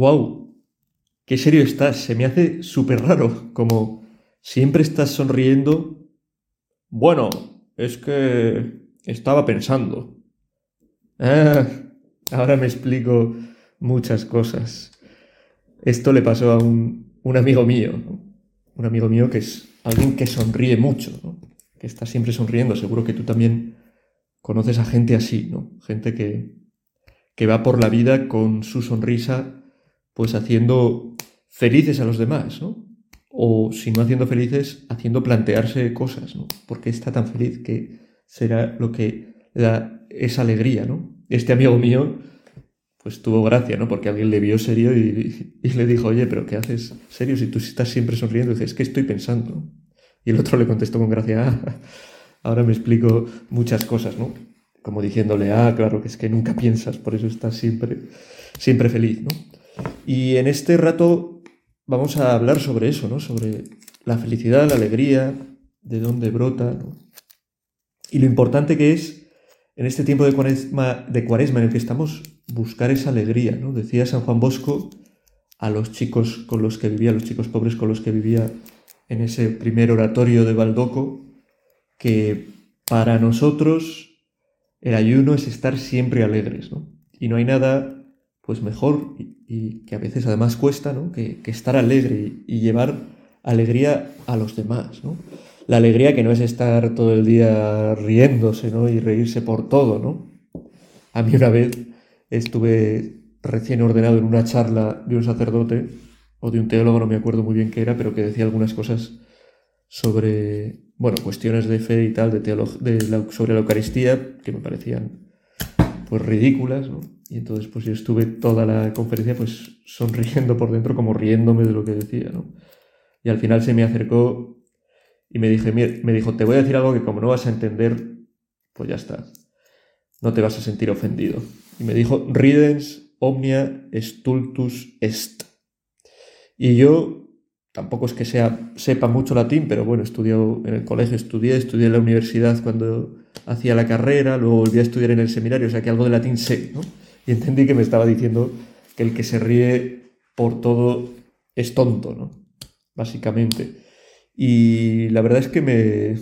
wow, qué serio estás, se me hace súper raro, como siempre estás sonriendo. Bueno, es que estaba pensando. Ah, ahora me explico muchas cosas. Esto le pasó a un, amigo mío, un amigo mío que es alguien que sonríe mucho, que está siempre sonriendo. Seguro que tú también conoces a gente así, ¿no? Gente que, que va por la vida con su sonrisa, pues haciendo felices a los demás, ¿no? O si no haciendo felices, haciendo plantearse cosas, ¿no? Porque está tan feliz que será lo que da esa alegría, ¿no? Este amigo mío, pues tuvo gracia, ¿no? Porque alguien le vio serio y, le dijo, oye, pero ¿qué haces serio si tú estás siempre sonriendo? Dices, es que estoy pensando. Y el otro le contestó con gracia, ah, ahora me explico muchas cosas, ¿no? Como diciéndole, ah, claro, que es que nunca piensas, por eso estás siempre, siempre feliz, ¿no? Y en este rato vamos a hablar sobre eso, ¿no? Sobre la felicidad, la alegría, de dónde brota. Y lo importante que es en este tiempo de cuaresma, de cuaresma en el que estamos, buscar esa alegría, ¿no? Decía San Juan Bosco a los chicos con los que vivía, los chicos pobres con los que vivía en ese primer oratorio de Baldoco, que para nosotros el ayuno es estar siempre alegres, ¿no? Y no hay nada pues mejor y, que a veces además cuesta, ¿no? Que, estar alegre y, llevar alegría a los demás, ¿no? La alegría que no es estar todo el día riéndose, ¿no? Y reírse por todo, ¿no? A mí una vez estuve recién ordenado en una charla de un sacerdote o de un teólogo, no me acuerdo muy bien qué era, pero que decía algunas cosas sobre, bueno, cuestiones de fe y tal, de, de sobre la Eucaristía, que me parecían pues ridículas, ¿no? Y entonces pues yo estuve toda la conferencia pues sonriendo por dentro, como riéndome de lo que decía, ¿no? Y al final se me acercó y me, dije, me dijo, te voy a decir algo que como no vas a entender, pues ya está, no te vas a sentir ofendido. Y me dijo, ridens omnia stultus est. Y yo tampoco es que sea, sepa mucho latín, pero bueno, estudié en el colegio, estudié, estudié en la universidad cuando hacía la carrera, luego volví a estudiar en el seminario, o sea que algo de latín sé, ¿no? Y entendí que me estaba diciendo que el que se ríe por todo es tonto, ¿no? Básicamente. Y la verdad es que me,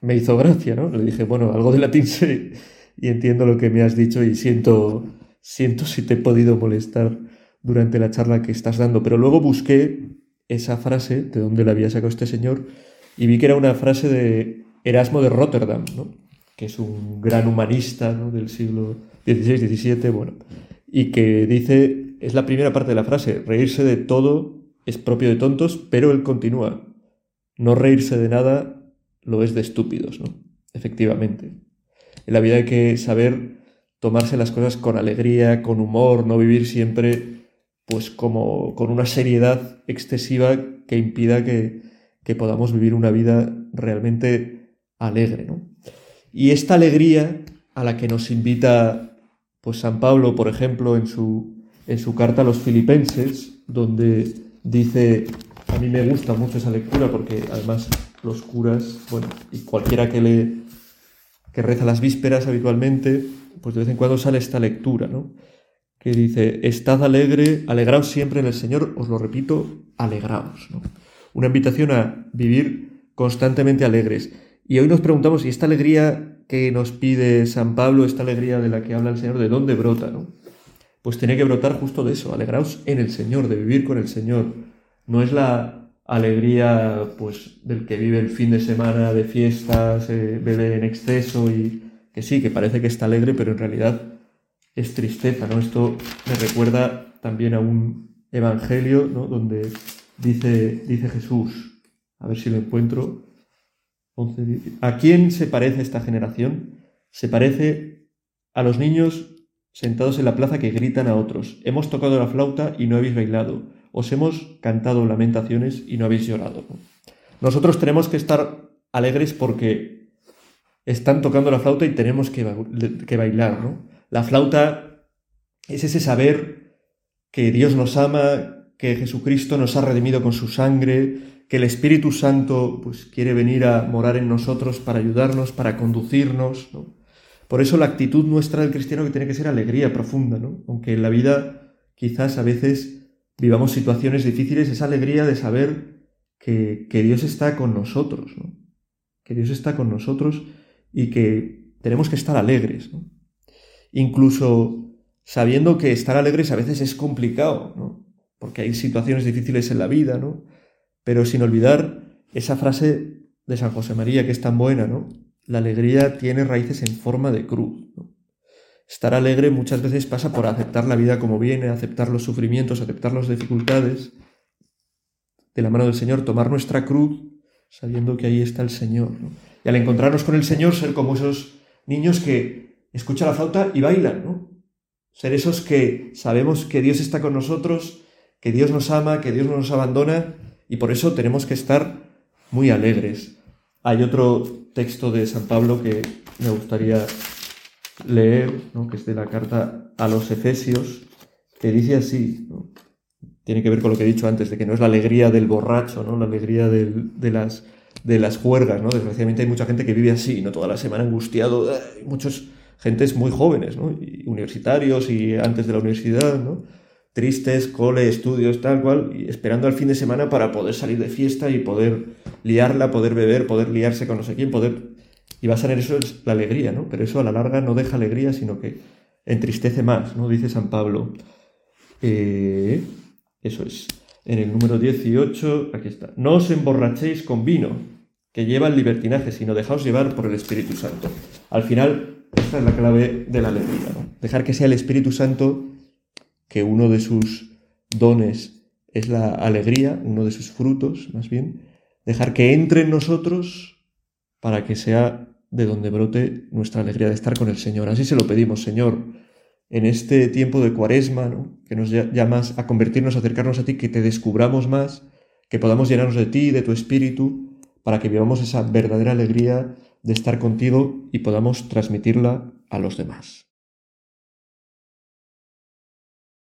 me hizo gracia, ¿no? Le dije, bueno, algo de latín sé y entiendo lo que me has dicho y siento, siento si te he podido molestar durante la charla que estás dando. Pero luego busqué esa frase de donde la había sacado este señor y vi que era una frase de Erasmo de Rotterdam, ¿no? que es un gran humanista del siglo XVI, XVII, bueno, y que dice, es la primera parte de la frase, reírse de todo es propio de tontos, pero él continúa, no reírse de nada lo es de estúpidos, ¿no? Efectivamente. En la vida hay que saber tomarse las cosas con alegría, con humor, no vivir siempre pues como con una seriedad excesiva que impida que, que podamos vivir una vida realmente alegre, ¿no? Y esta alegría a la que nos invita pues San Pablo, por ejemplo, en su, en su carta a los filipenses, donde dice a mí me gusta mucho esa lectura porque además los curas, bueno, y cualquiera que le que reza las vísperas habitualmente, pues de vez en cuando sale esta lectura, ¿no? Que dice, estad alegre, alegraos siempre en el Señor, os lo repito, alegraos, ¿no? Una invitación a vivir constantemente alegres. Y hoy nos preguntamos si esta alegría que nos pide San Pablo, esta alegría de la que habla el Señor, ¿de dónde brota, no? Pues tiene que brotar justo de eso, alegraos en el Señor, de vivir con el Señor, no es la alegría pues del que vive el fin de semana de fiestas, bebe en exceso y que sí, que parece que está alegre, pero en realidad es tristeza, ¿no? Esto me recuerda también a un evangelio, ¿no? Donde dice, dice Jesús, a ver si lo encuentro, ¿a quién se parece esta generación? Se parece a los niños sentados en la plaza que gritan a otros, hemos tocado la flauta y no habéis bailado os hemos cantado lamentaciones y no habéis llorado. Nosotros tenemos que estar alegres porque están tocando la flauta y tenemos que, bailar. ¿no? La flauta es ese saber que Dios nos ama, que Jesucristo nos ha redimido con su sangre, que el Espíritu Santo pues, quiere venir a morar en nosotros para ayudarnos, para conducirnos. Por eso la actitud nuestra del cristiano que tiene que ser alegría profunda, ¿no? aunque en la vida quizás a veces vivamos situaciones difíciles, esa alegría de saber que, Dios está con nosotros, que Dios está con nosotros y que tenemos que estar alegres. Incluso sabiendo que estar alegres a veces es complicado, porque hay situaciones difíciles en la vida, ¿no? pero sin olvidar esa frase de San José María que es tan buena, ¿no? La alegría tiene raíces en forma de cruz. Estar alegre muchas veces pasa por aceptar la vida como viene, aceptar los sufrimientos, aceptar las dificultades, de la mano del Señor, tomar nuestra cruz sabiendo que ahí está el Señor. Y al encontrarnos con el Señor, ser como esos niños que escuchan la flauta y bailan, ¿no? Ser esos que sabemos que Dios está con nosotros, que Dios nos ama, que Dios no nos abandona, y por eso tenemos que estar muy alegres. Hay otro texto de San Pablo que me gustaría leer, que es de la carta a los Efesios, que dice así, tiene que ver con lo que he dicho antes, de que no es la alegría del borracho, ¿no? la alegría de, las, de las juergas. ¿no? Desgraciadamente hay mucha gente que vive así, ¿no? toda la semana angustiado, hay muchos gentes muy jóvenes, ¿no? universitarios y antes de la universidad, ¿no? Tristes, cole, estudios, tal cual, esperando al fin de semana para poder salir de fiesta y poder liarla, poder beber, poder liarse con no sé quién, poder... Y va a ser eso es la alegría, ¿no? Pero eso a la larga no deja alegría, sino que entristece más, ¿no? Dice San Pablo. Eh, eso es. En el número 18, aquí está. No os emborrachéis con vino, que lleva el libertinaje, sino dejaos llevar por el Espíritu Santo. Al final, esta es la clave de la alegría, ¿no? Dejar que sea el Espíritu Santo que uno de sus dones es la alegría, uno de sus frutos, más bien, dejar que entre en nosotros para que sea de donde brote nuestra alegría de estar con el Señor. Así se lo pedimos, Señor, en este tiempo de cuaresma, que nos llamas a convertirnos, a acercarnos a ti, que te descubramos más, que podamos llenarnos de ti, de tu espíritu, para que vivamos esa verdadera alegría de estar contigo y podamos transmitirla a los demás.